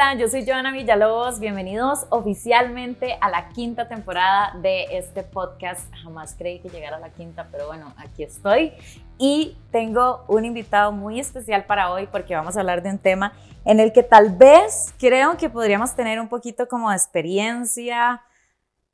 Hola, yo soy Joana Villalobos. Bienvenidos oficialmente a la quinta temporada de este podcast. Jamás creí que llegara a la quinta, pero bueno, aquí estoy. Y tengo un invitado muy especial para hoy porque vamos a hablar de un tema en el que tal vez creo que podríamos tener un poquito como de experiencia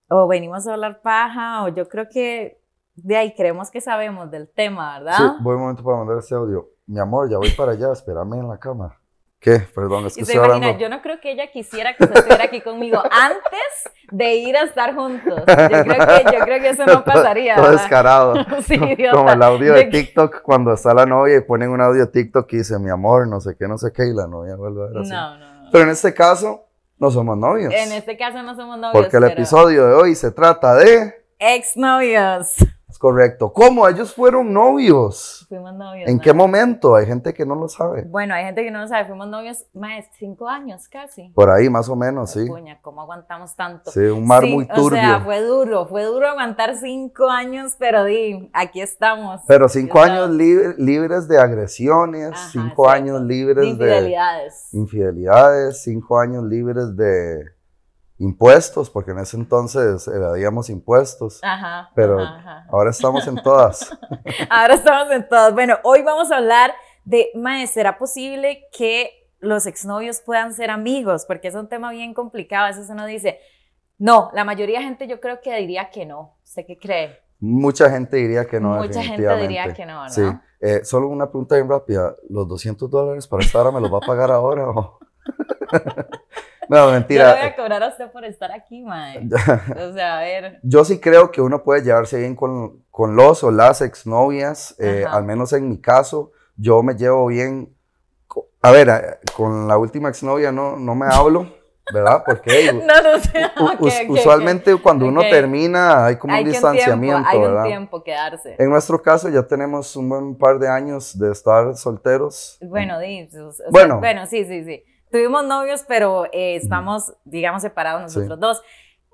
o venimos a hablar paja o yo creo que de ahí creemos que sabemos del tema, ¿verdad? Sí, un momento para mandar ese audio. Mi amor, ya voy para allá, espérame en la cama. ¿Qué? Perdón, es que Y se estoy imagina, hablando. yo no creo que ella quisiera que usted estuviera aquí conmigo antes de ir a estar juntos. Yo creo que, yo creo que eso no pasaría. Todo ¿verdad? descarado. Sí. Como el audio de TikTok cuando está la novia y ponen un audio de TikTok y dice, mi amor, no sé qué, no sé qué, y la novia vuelve a ver así. No, no, no. Pero en este caso, no somos novios. En este caso no somos novios. porque el pero episodio de hoy se trata de... Exnovios. Es correcto. ¿Cómo? Ellos fueron novios. Fuimos novios. ¿En qué momento? Hay gente que no lo sabe. Bueno, hay gente que no lo sabe. Fuimos novios más de cinco años casi. Por ahí, más o menos, sí. Puña, ¿cómo aguantamos tanto? Sí, un mar Sí, muy O turbio. sea, fue duro, fue duro aguantar cinco años, pero di, aquí estamos. Pero cinco años libres de agresiones, Ajá, cinco años libres de infidelidades. infidelidades, cinco años libres de impuestos, porque en ese entonces evadíamos impuestos. Ajá. Pero ajá, ahora estamos en todas. Ahora estamos en todas. Bueno, hoy vamos a hablar de, Mae, ¿será posible que los exnovios puedan ser amigos? Porque es un tema bien complicado. A veces uno dice, no, la mayoría de gente yo creo que diría que no. ¿Usted qué cree? Mucha gente diría que no. Mucha gente diría que no, ¿verdad? Sí. Eh, solo una pregunta bien rápida. ¿Los 200 dólares para esta hora me los va a pagar ahora? o? no, Yo le mentira. voy a cobrar a usted por estar aquí, Mae. O sea, a ver. Yo sí creo que uno puede llevarse bien con, con los o las exnovias, eh, al menos en mi caso, yo me llevo bien. A ver, eh, con la última exnovia no, no me hablo, ¿verdad? Porque No, no sé. u- ok, us- ok, ok. usualmente cuando uno Ok. termina hay como Hay un que un distanciamiento, tiempo, hay ¿verdad? un tiempo que darse. En nuestro caso ya tenemos un buen par de años de estar solteros. Bueno, di, o sea, Bueno. bueno, sí, sí, sí. Tuvimos novios, pero eh, estamos, digamos, separados Sí. nosotros dos.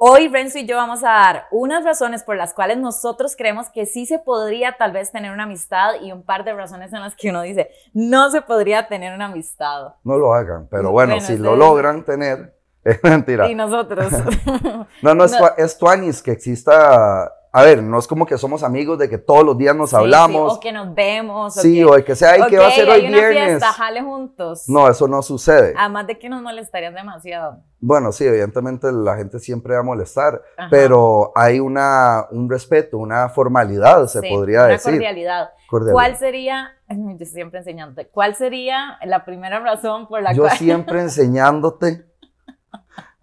Hoy Renzo y yo vamos a dar unas razones por las cuales nosotros creemos que sí se podría tal vez tener una amistad y un par de razones en las que uno dice, no se podría tener una amistad. No lo hagan, pero bueno, Bueno, si lo ustedes- logran tener, es mentira. Y nosotros. No, no es, No. es tuanis que exista. A ver, no es como que somos amigos de que todos los días nos Sí, sí, hablamos. o que nos vemos. Sí, o o de que sea, ay, ¿qué va a ser hoy hay una viernes? fiesta, jale juntos. No, eso no sucede. Además de que nos molestarían demasiado. Bueno, sí, evidentemente la gente siempre va a molestar, Ajá. pero hay una, un respeto, una formalidad, se Sí, podría una decir. cordialidad. Cordialidad. ¿Cuál sería, yo siempre enseñándote, cuál sería la primera razón por la Yo cual, siempre enseñándote.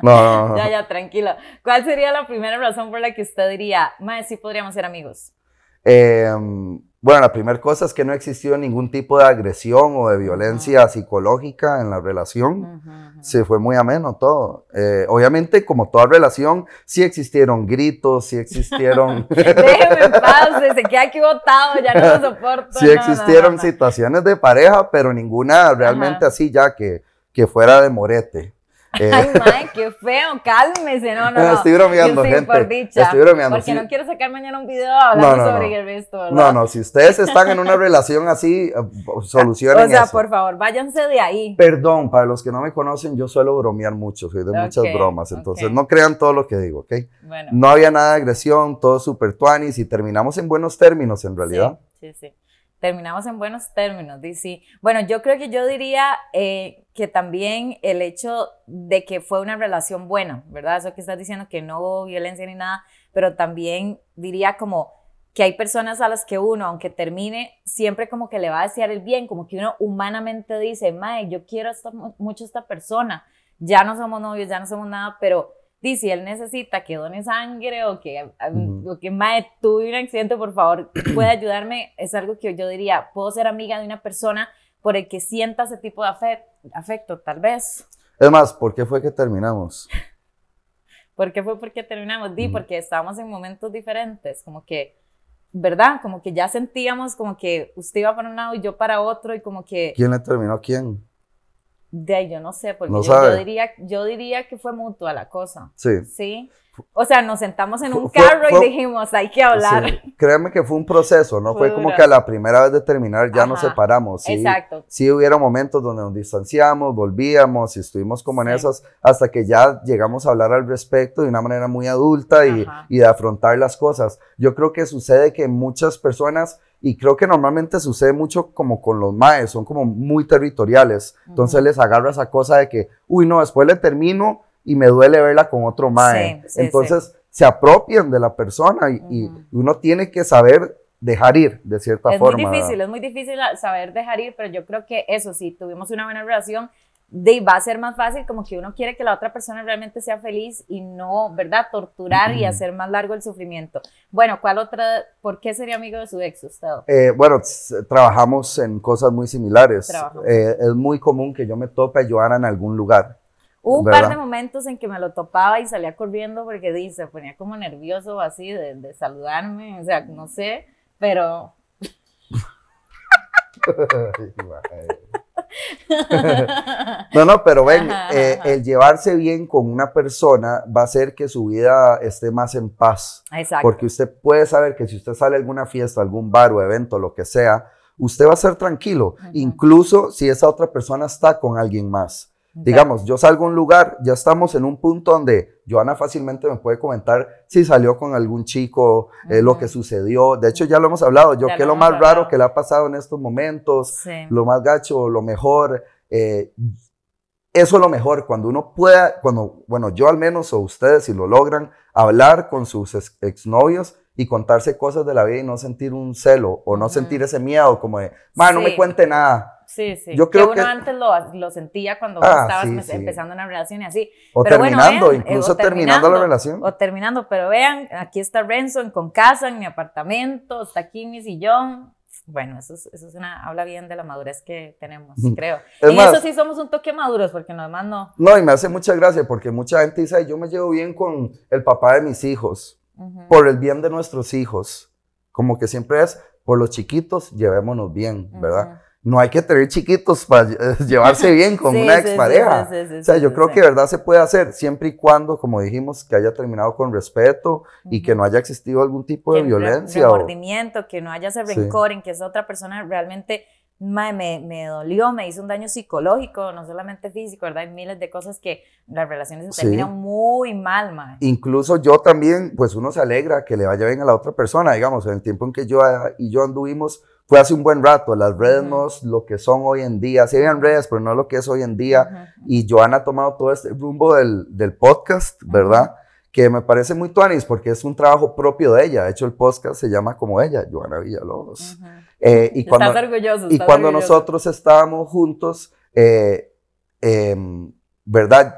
No, no, ya, ya, tranquilo, cuál sería la primera razón por la que usted diría, mae, sí podríamos ser amigos? Eh, bueno, la primera cosa es que no existió ningún tipo de agresión o de violencia psicológica en la relación. Sí, fue muy ameno todo. Eh, obviamente, como toda relación, sí existieron gritos, sí existieron, Déjeme en paz, se queda aquí botado, ya no lo soporto. sí no, existieron no, no. situaciones de pareja, pero ninguna realmente así ya que, que fuera de morete. Eh, Ay, mae, qué feo, cálmese, no, no, no. Estoy bromeando, sí, gente. por dicha, Estoy bromeando, Porque sí. no quiero sacar mañana un video hablando No, no, sobre no. no, no, si ustedes están en una relación así, eh, solucionen O sea, eso. por favor, váyanse de ahí. Perdón, para los que no me conocen, yo suelo bromear mucho, soy de muchas bromas, entonces no crean todo lo que digo, ¿ok? Bueno. No había nada de agresión, todo súper tuanis y terminamos en buenos términos en realidad. Sí, sí, sí. Terminamos en buenos términos, dice. Bueno, yo creo que yo diría eh, que también el hecho de que fue una relación buena, ¿verdad? Eso que estás diciendo, que no hubo violencia ni nada, pero también diría como que hay personas a las que uno, aunque termine, siempre como que le va a desear el bien, como que uno humanamente dice, mae, yo quiero esta- mucho a esta persona, ya no somos novios, ya no somos nada, pero di, si él necesita que done sangre o que, Ujú. o que mae, tuve un accidente, por favor, puede ayudarme, es algo que yo diría, puedo ser amiga de una persona por el que sienta ese tipo de afecto, afecto tal vez. Es más, ¿por qué fue que terminamos? ¿Por qué fue porque terminamos? Di, porque estábamos en momentos diferentes, como que, ¿verdad? Como que ya sentíamos como que usted iba para un lado y yo para otro y como que, ¿Quién le terminó a quién? De ahí yo no sé, porque No yo, yo diría, yo diría que fue mutua la cosa, Sí, ¿sí? O sea, nos sentamos en un Fue- carro fue- y dijimos, hay que hablar. Sí, créeme que fue un proceso, no Fue fue, como que a la primera vez de terminar ya nos Ajá, separamos. Sí, Exacto. sí hubieron momentos donde nos distanciamos, volvíamos y estuvimos como en Sí. esas hasta que ya llegamos a hablar al respecto de una manera muy adulta y, y de afrontar las cosas. Yo creo que sucede que muchas personas, y creo que normalmente sucede mucho como con los maes, son como muy territoriales. Entonces Ujú. les agarra esa cosa de que, uy, no, después le termino y me duele verla con otro mae. Sí, sí, Entonces se apropian de la persona y, y Ujú. uno tiene que saber dejar ir de cierta Es forma. muy difícil, ¿verdad? es muy difícil saber dejar ir, pero yo creo que eso, si tuvimos una buena relación, de, va a ser más fácil como que uno quiere que la otra persona realmente sea feliz y no, ¿verdad? Torturar y hacer más largo el sufrimiento. Bueno, ¿cuál otra? ¿Por qué sería amigo de su ex usted? Eh, bueno, trabajamos en cosas muy similares. Eh, es muy común que yo me tope a Joana en algún lugar. Hubo un ¿Verdad? par de momentos en que me lo topaba y salía corriendo porque dice, se ponía como nervioso así de, de saludarme, o sea, no sé, pero No, no, pero ven, Ajá, eh, ajá. el llevarse bien con una persona va a hacer que su vida esté más en paz. Exacto. Porque usted puede saber que si usted sale a alguna fiesta, algún bar o evento, lo que sea, usted va a ser tranquilo, incluso si esa otra persona está con alguien más. Digamos, yo salgo a un lugar, ya estamos en un punto donde Joana fácilmente me puede comentar si salió con algún chico, eh, lo que sucedió. De hecho, ya lo hemos hablado. Yo, Ya ¿qué es lo más raro que le ha pasado en estos momentos? Sí. Lo más gacho, lo mejor. eh, eso es lo mejor, cuando uno pueda, cuando, bueno, yo al menos, o ustedes, si lo logran, hablar con sus ex- exnovios y contarse cosas de la vida y no sentir un celo o no sentir ese miedo como de, ma, no me cuente nada. Sí, sí. Yo que creo uno que- antes lo, lo sentía cuando Ah, estabas sí, sí. empezando una relación y así. O Pero bueno, terminando, vean, eh, incluso o terminando la terminando, relación. O terminando, pero vean, aquí está Renzo en- con casa, en mi apartamento, está aquí mi sillón. Bueno, eso es, eso es una, habla bien de la madurez que tenemos, creo. Es en más- eso sí somos un toque maduros, porque en lo demás no. No, y me hace mucha gracia porque mucha gente dice, "Ay, yo me llevo bien con el papá de mis hijos, Ujú. por el bien de nuestros hijos. Como que siempre es, por los chiquitos, llevémonos bien, ¿verdad? Ujú. No hay que tener chiquitos para llevarse bien con Sí, una expareja. sí, sí, o sea, yo creo que de verdad se puede hacer, siempre y cuando, como dijimos, que haya terminado con respeto y que no haya existido algún tipo de que violencia. o- remordimiento, que no haya ese rencor en que esa otra persona realmente mae, me, me dolió, me hizo un daño psicológico, no solamente físico, ¿verdad? Hay miles de cosas que las relaciones se Sí. terminan muy mal, mae. Incluso yo también, pues uno se alegra que le vaya bien a la otra persona, digamos, en el tiempo en que yo eh, y yo anduvimos, fue hace un buen rato, las redes no es lo que son hoy en día, sí habían redes, pero no lo que es hoy en día, y Joana ha tomado todo este rumbo del, del podcast, ¿verdad? Que me parece muy tuanis porque es un trabajo propio de ella, de hecho el podcast se llama como ella, Joana Villalobos. Eh, y cuando, estás orgulloso. y estás cuando orgulloso. nosotros estábamos juntos, eh, em, ¿verdad?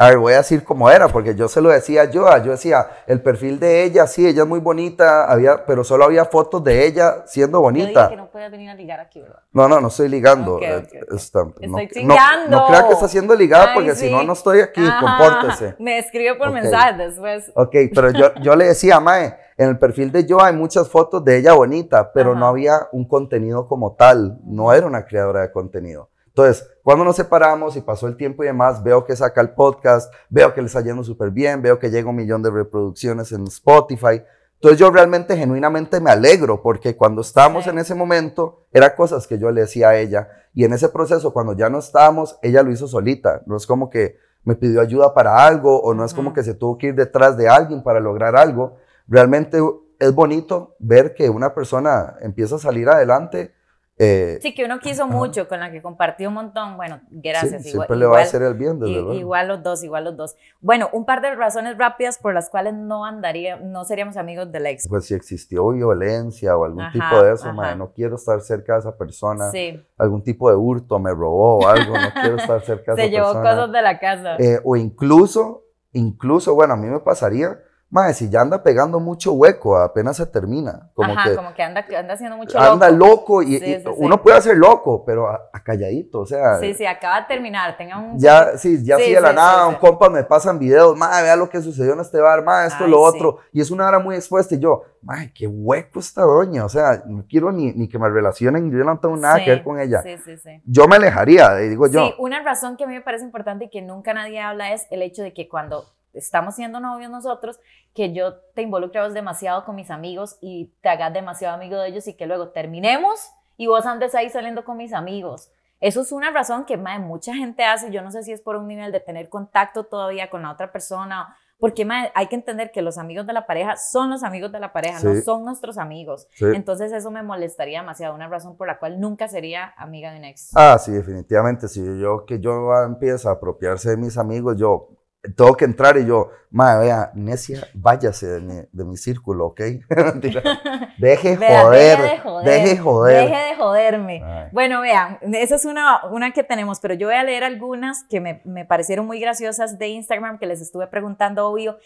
A ver, voy a decir cómo era, porque yo se lo decía yo, yo decía, el perfil de ella, sí, ella es muy bonita, había, pero solo había fotos de ella siendo Yo dije bonita. que no podía venir a ligar aquí, ¿verdad? No, no, no estoy ligando. Eh, está- no, Estoy no, no chingando. crea que está siendo ligada, Ay, porque si no, no estoy aquí, Ajá, compórtese. Me escribe por mensaje después. Ok, pero yo, yo le decía, Mae, en el perfil de yo hay muchas fotos de ella bonita, pero no había un contenido como tal, no era una creadora de contenido. Entonces, cuando nos separamos y pasó el tiempo y demás, veo que saca el podcast, veo que le está yendo súper bien, veo que llega un millón de reproducciones en Spotify. Entonces yo realmente, genuinamente me alegro, porque cuando estábamos Sí. en ese momento, eran cosas que yo le decía a ella. Y en ese proceso, cuando ya no estábamos, ella lo hizo solita. No es como que me pidió ayuda para algo, o no es como que se tuvo que ir detrás de alguien para lograr algo. Realmente es bonito ver que una persona empieza a salir adelante. Eh, Sí, que uno quiso mucho, con la que compartió un montón. Bueno, gracias. sí, igual- siempre le va a igual- hacer el bien, desde luego. Igual los dos, igual los dos. Bueno, un par de razones rápidas por las cuales no andaría, no seríamos amigos del ex. Pues si existió violencia o algún Ajá, tipo de eso, ajá. mae, no quiero estar cerca de esa persona. Sí, Algún tipo de hurto, me robó o algo, no quiero estar cerca de se esa llevó persona. cosas de la casa. Eh, o incluso, incluso, bueno, a mí me pasaría, mae, si ya anda pegando mucho hueco, apenas se termina. Como Ajá, que como que anda, anda haciendo mucho anda loco. loco, y, Sí, y sí, sí. uno puede ser loco, pero a, a calladito, o sea. Sí, sí, acaba de terminar. Tenga un. Ya, sí, ya Sí, de la nada, un compa me pasan videos, madre, vea lo que sucedió en este bar, madre, esto, Ay, lo otro, y es una hora muy expuesta, y yo, madre, qué hueco esta doña, o sea, no quiero ni, ni que me relacionen, yo no tengo nada que ver con ella. Sí, sí, sí. Yo me alejaría, y digo yo, Sí, una razón que a mí me parece importante y que nunca nadie habla es el hecho de que cuando estamos siendo novios nosotros, que yo te involucre vos demasiado con mis amigos y te hagas demasiado amigo de ellos y que luego terminemos y vos andes ahí saliendo con mis amigos. Eso es una razón que mucha gente hace, yo no sé si es por un nivel de tener contacto todavía con la otra persona, porque hay que entender que los amigos de la pareja son los amigos de la pareja, no son nuestros amigos. Entonces eso me molestaría demasiado, una razón por la cual nunca sería amiga de un ex. Ah, sí, definitivamente, si yo que yo empiezo a apropiarse de mis amigos, yo tengo que entrar y yo, madre, vea, necia, váyase de mi, de mi círculo, ¿ok? deje, joder, deje, joder, deje joder. Deje de joderme. Bueno, vean, esa es una, una que tenemos, pero yo voy a leer algunas que me, me parecieron muy graciosas de Instagram, que les estuve preguntando, obvio,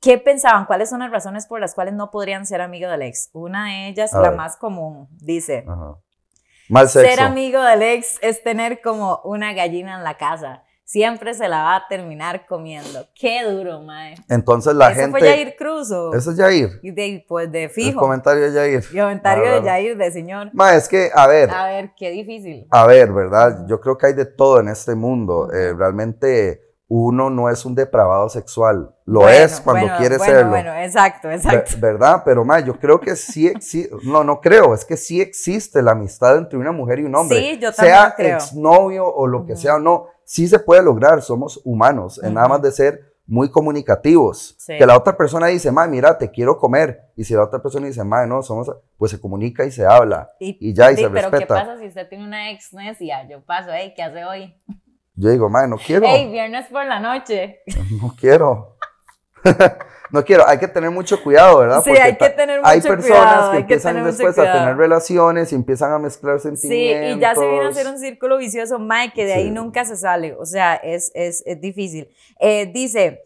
¿Qué pensaban? ¿Cuáles son las razones por las cuales no podrían ser amigos del ex? Una de ellas, la más común, dice, Mal sexo. ser amigo del ex es tener como una gallina en la casa siempre se la va a terminar comiendo. Qué duro, mae. Entonces la gente. ¿Eso fue Jair Cruz o? Eso es Jair. Y de, pues de fijo. El comentario de Jair. El comentario de Jair, de señor. Mae, es que, a ver. A ver, qué difícil. A ver, ¿verdad? Yo creo que hay de todo en este mundo. Eh, realmente uno no es un depravado sexual. Lo es cuando quiere bueno, serlo. Bueno, exacto, exacto. ¿Verdad? Pero, mae, yo creo que sí, sí, no, no creo, es que sí existe la amistad entre una mujer y un hombre. Sí, yo también sea creo. exnovio o lo que sea o no sí se puede lograr, somos humanos, en nada más de ser muy comunicativos. Que la otra persona dice, ma, mira, te quiero comer. Y si la otra persona dice, ma, no, somos, pues se comunica y se habla. Y, ya, y se respeta. Pero ¿qué pasa si usted tiene una ex necia? Yo paso, hey, ¿qué hace hoy? Yo digo, ma, no quiero. Hey, viernes por la noche. No quiero. no quiero, hay que tener mucho cuidado, ¿verdad? Sí, hay que tener mucho cuidado. Hay personas que empiezan después a tener relaciones y empiezan a mezclar sentimientos. Sí, y ya se viene a hacer un círculo vicioso, Mike, que de ahí nunca se sale. O sea, es, es, es difícil. Eh, dice,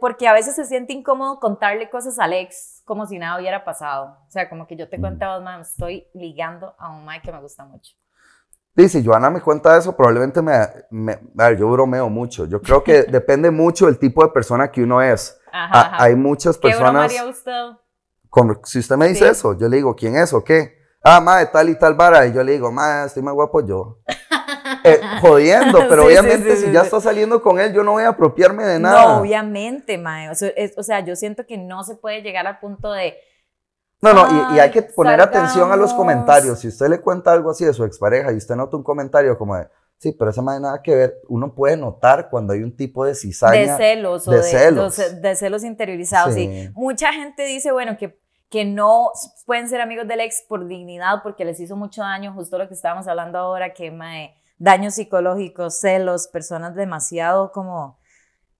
porque a veces se siente incómodo contarle cosas al ex como si nada hubiera pasado. O sea, como que yo te cuento a vos, estoy ligando a un Mike que me gusta mucho. Dice, Joana me cuenta eso, probablemente me, me, a ver, yo bromeo mucho. Yo creo que depende mucho del tipo de persona que uno es. Ajá, Hay muchas personas. ¿Qué usted? Como, si usted me dice eso, yo le digo, ¿quién es o qué? Ah, de tal y tal vara. Y yo le digo, ma, estoy más guapo yo. Eh, jodiendo, pero obviamente si ya está saliendo con él, yo no voy a apropiarme de nada. No, obviamente. O sea, o sea, yo siento que no se puede llegar al punto de no, no, y, hay que poner atención a los comentarios. Si usted le cuenta algo así de su expareja y usted nota un comentario como de, sí, pero eso no tiene nada que ver, uno puede notar cuando hay un tipo de cizaña. De celos, de, o de celos. De, celos interiorizados, sí. Mucha gente dice, bueno, que, que no pueden ser amigos del ex por dignidad, porque les hizo mucho daño, justo lo que estábamos hablando ahora, que mae, daños psicológicos, celos, personas demasiado como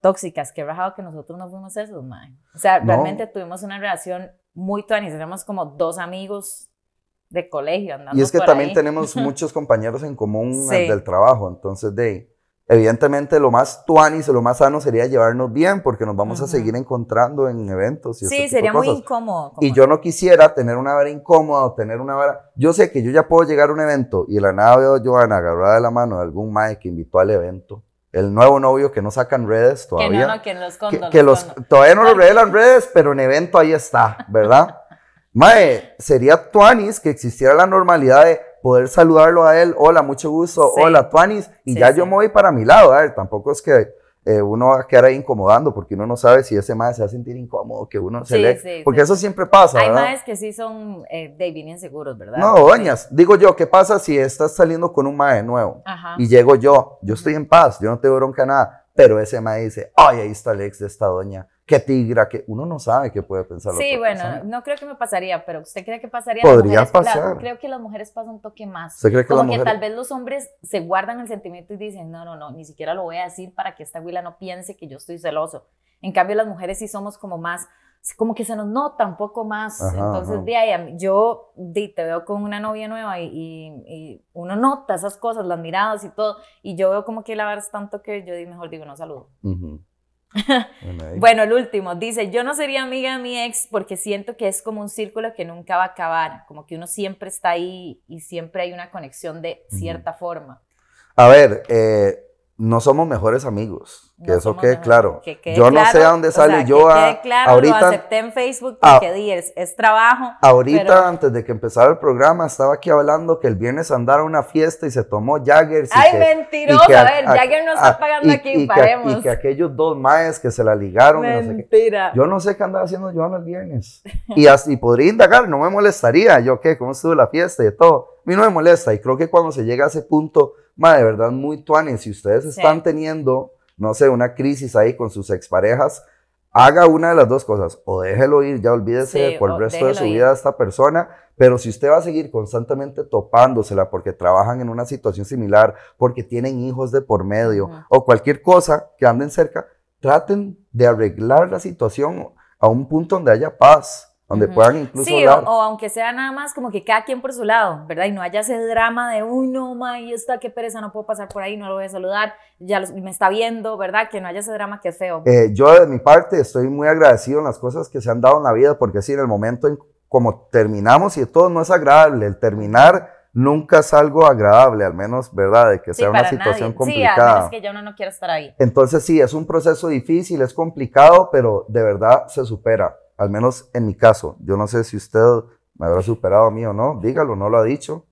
tóxicas. Qué rajado que nosotros no fuimos esos, mae. O sea, realmente tuvimos una relación muy tuanis, éramos como dos amigos de colegio. y es que también tenemos muchos compañeros en común del trabajo, entonces de evidentemente lo más tuanis o lo más sano sería llevarnos bien porque nos vamos a seguir encontrando en eventos. Y sí, sería muy incómodo. Y yo no quisiera tener una vara incómoda o tener una vara... Yo sé que yo ya puedo llegar a un evento y la nada veo a Joana agarrada de la mano de algún mae que invitó al evento el nuevo novio que no sacan redes todavía. Que no, no, que los, que, que los Todavía no lo revelan redes, pero en evento ahí está, ¿verdad? Mae, sería Tuanis que existiera la normalidad de poder saludarlo a él, hola, mucho gusto, hola Tuanis, y ya yo me voy para mi lado, a ver, tampoco es que eh, uno va a quedar ahí incomodando porque uno no sabe si ese mae se va a sentir incómodo, que uno se le... porque eso siempre pasa, Hay ¿verdad? maes que sí son eh, de bien inseguros, ¿verdad? No, doñas, digo yo, ¿qué pasa si estás saliendo con un mae nuevo? Y llego yo, yo estoy en paz, yo no tengo bronca nada, pero ese mae dice, ay, ahí está el ex de esta doña, qué tigra, que uno no sabe qué puede pensar. Sí, bueno, no creo que me pasaría, pero ¿usted cree que pasaría? Podría pasar. creo que las mujeres pasan un toque más. ¿Usted cree que Como que tal vez los hombres se guardan el sentimiento y dicen, no, no, no, ni siquiera lo voy a decir para que esta huila no piense que yo estoy celoso. En cambio, las mujeres sí somos como más, como que se nos nota un poco más. Entonces, de ahí, yo te veo con una novia nueva y, uno nota esas cosas, las miradas y todo, y yo veo como que la verdad es tanto que yo mejor digo, no saludo. Bueno, el último dice, yo no sería amiga de mi ex porque siento que es como un círculo que nunca va a acabar, como que uno siempre está ahí y siempre hay una conexión de cierta forma. A ver, eh, no somos mejores amigos. Que No eso quede claro. que quede yo no sé claro, a dónde o sale sea, yo que a, quede claro, ahorita. lo acepté en Facebook porque di, es, es trabajo. Ahorita, pero- antes de que empezara el programa, estaba aquí hablando que el viernes andara a una fiesta y se tomó Jaggers. y Ay, que- mentiroso, que a ver, Jagger no está a- pagando y- aquí, y que- paremos. y que aquellos dos maes que se la ligaron. y no sé. Mentira. Yo no sé qué andaba haciendo Joana el viernes. Y, así podría indagar, no me molestaría. Yo, ¿qué? ¿Cómo estuvo la fiesta y todo? A mí no me molesta. Y creo que cuando se llega a ese punto, ma, de verdad, muy tuanes. Si ustedes están teniendo, no sé, una crisis ahí con sus exparejas, haga una de las dos cosas. O déjelo ir, ya olvídese Sí, por el resto de su vida a esta persona. Pero si usted va a seguir constantemente topándosela porque trabajan en una situación similar, porque tienen hijos de por medio o cualquier cosa que anden cerca, traten de arreglar la situación a un punto donde haya paz, donde puedan incluso Sí, o, hablar. o aunque sea nada más como que cada quien por su lado, ¿verdad? Y no haya ese drama de, uy, no, ma, y está, qué pereza, no puedo pasar por ahí, no lo voy a saludar, ya los- me está viendo, ¿verdad? Que no haya ese drama que es feo. Eh, yo de mi parte estoy muy agradecido en las cosas que se han dado en la vida, porque sí, en el momento en como terminamos y todo no es agradable, el terminar nunca es algo agradable, al menos, ¿verdad? De que Sí, sea una situación nadie. Sí, complicada. menos que ya uno no quiera estar ahí. Entonces sí, es un proceso difícil, es complicado, pero de verdad se supera, al menos en mi caso. Yo no sé si usted me habrá superado a mí o no, dígalo, no lo ha dicho.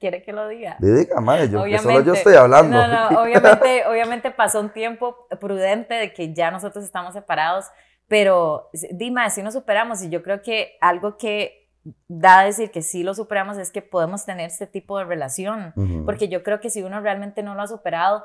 ¿Quiere que lo diga? Diga, madre, yo, que solo yo estoy hablando. No, no, obviamente, obviamente pasó un tiempo prudente de que ya nosotros estamos separados, pero Dima, si nos superamos y yo creo que algo que da a decir que sí lo superamos es que podemos tener este tipo de relación, Ujú. porque yo creo que si uno realmente no lo ha superado,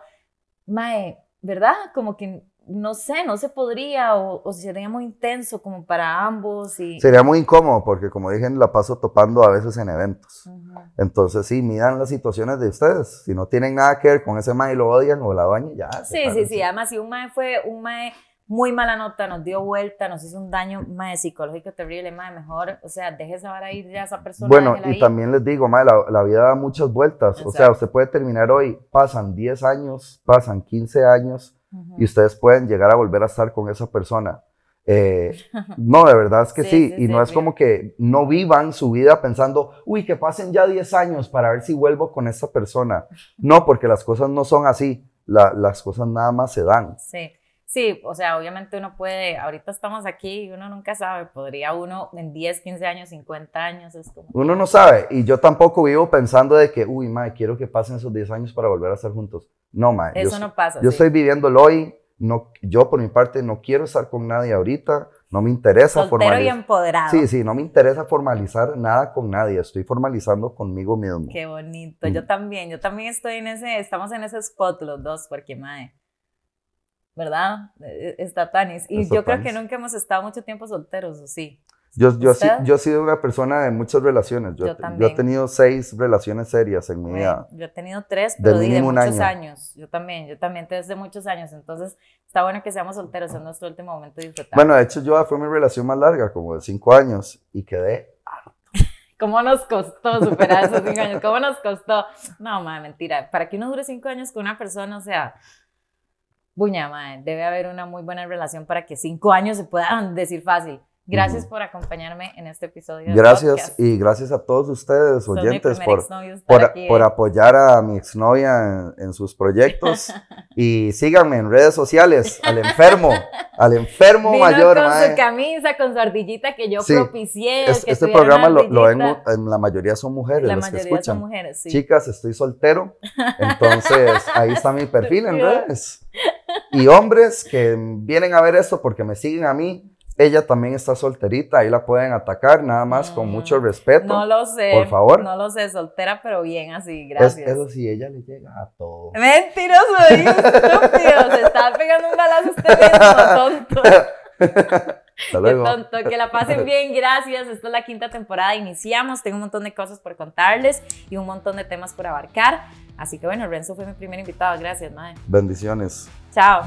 mae, ¿verdad? Como que no sé, no se podría o, o sería muy intenso como para ambos y... Sería muy incómodo porque, como dije, la paso topando a veces en eventos. Entonces, sí, midan las situaciones de ustedes. Si no tienen nada que ver con ese mae y lo odian o la dañan, ya. Sí, sí, sí. Además, si un mae fue un mae muy mala nota, nos dio vuelta, nos hizo un daño mae psicológico terrible, mae, mejor, o sea, deje vara ir ya a esa persona. Bueno, y ahí. también les digo, mae, la, la vida da muchas vueltas. O sea, usted puede terminar hoy, pasan 10 años, pasan 15 años Y ustedes pueden llegar a volver a estar con esa persona. Eh, no, de verdad es que Sí, sí, sí, y sí, no es como que no vivan su vida pensando, uy, que pasen ya 10 años para ver si vuelvo con esta persona. No, porque las cosas no son así, La- las cosas nada más se dan. Sí. Sí, o sea, obviamente uno puede, ahorita estamos aquí y uno nunca sabe, podría uno en 10, 15 años, 50 años, es como... Uno no sabe, y yo tampoco vivo pensando de que, uy, mae, quiero que pasen esos 10 años para volver a estar juntos. No, mae, yo, Eso no pasa. yo sí. estoy viviendo el hoy, no, yo por mi parte no quiero estar con nadie ahorita, no me interesa Soltero y formalizar. empoderado. Sí, sí, no me interesa formalizar nada con nadie, estoy formalizando conmigo mismo. Qué bonito. Mm. Yo también, yo también estoy en ese, estamos en ese spot los dos, porque mae, ¿verdad? Eh, Está Tanis. Y yo creo que nunca hemos estado mucho tiempo solteros, ¿o sí? Yo, yo, sí- yo he sido una persona de muchas relaciones, yo, Yo yo he tenido seis relaciones serias en mi vida. Yo he tenido tres, De pero de un muchos año. años. Yo también, yo también desde muchos años. Entonces, está bueno que seamos solteros, es nuestro último momento de disfrutar. Bueno, de hecho yo fue mi relación más larga, como de cinco años, y quedé ¿Cómo nos costó superar esos cinco años? ¿Cómo nos costó? No, madre, mentira. Para que uno dure cinco años con una persona, o sea, buña, madre, debe haber una muy buena relación para que cinco años se puedan decir fácil. Gracias Ujú. por acompañarme en este episodio. Gracias y gracias a todos ustedes, oyentes, por, por, aquí, por eh. apoyar a mi exnovia en, en sus proyectos. y síganme en redes sociales, al enfermo, al enfermo Vino mayor. con mae. su camisa, con su ardillita que yo Sí, propicié. Es- que este programa lo, lo mu- en la mayoría son mujeres La las que mayoría escuchan. son mujeres, sí. Chicas, estoy soltero, entonces ahí está mi perfil en redes. Y hombres que vienen a ver esto porque me siguen a mí, ella también está solterita, ahí la pueden atacar, nada más con Mm, mucho respeto. No lo sé. Por favor. No lo sé, soltera, pero bien así, Es- gracias. eso sí, ella le llega a todo. Mentiroso, estúpido. Se está pegando un balazo usted mismo, tonto. Hasta Qué luego. tonto. Que la pasen bien, gracias. Esta es la quinta temporada. Iniciamos. Tengo un montón de cosas por contarles y un montón de temas por abarcar. Así que bueno, Renzo fue mi primer invitado. Gracias, madre. Bendiciones. Chao.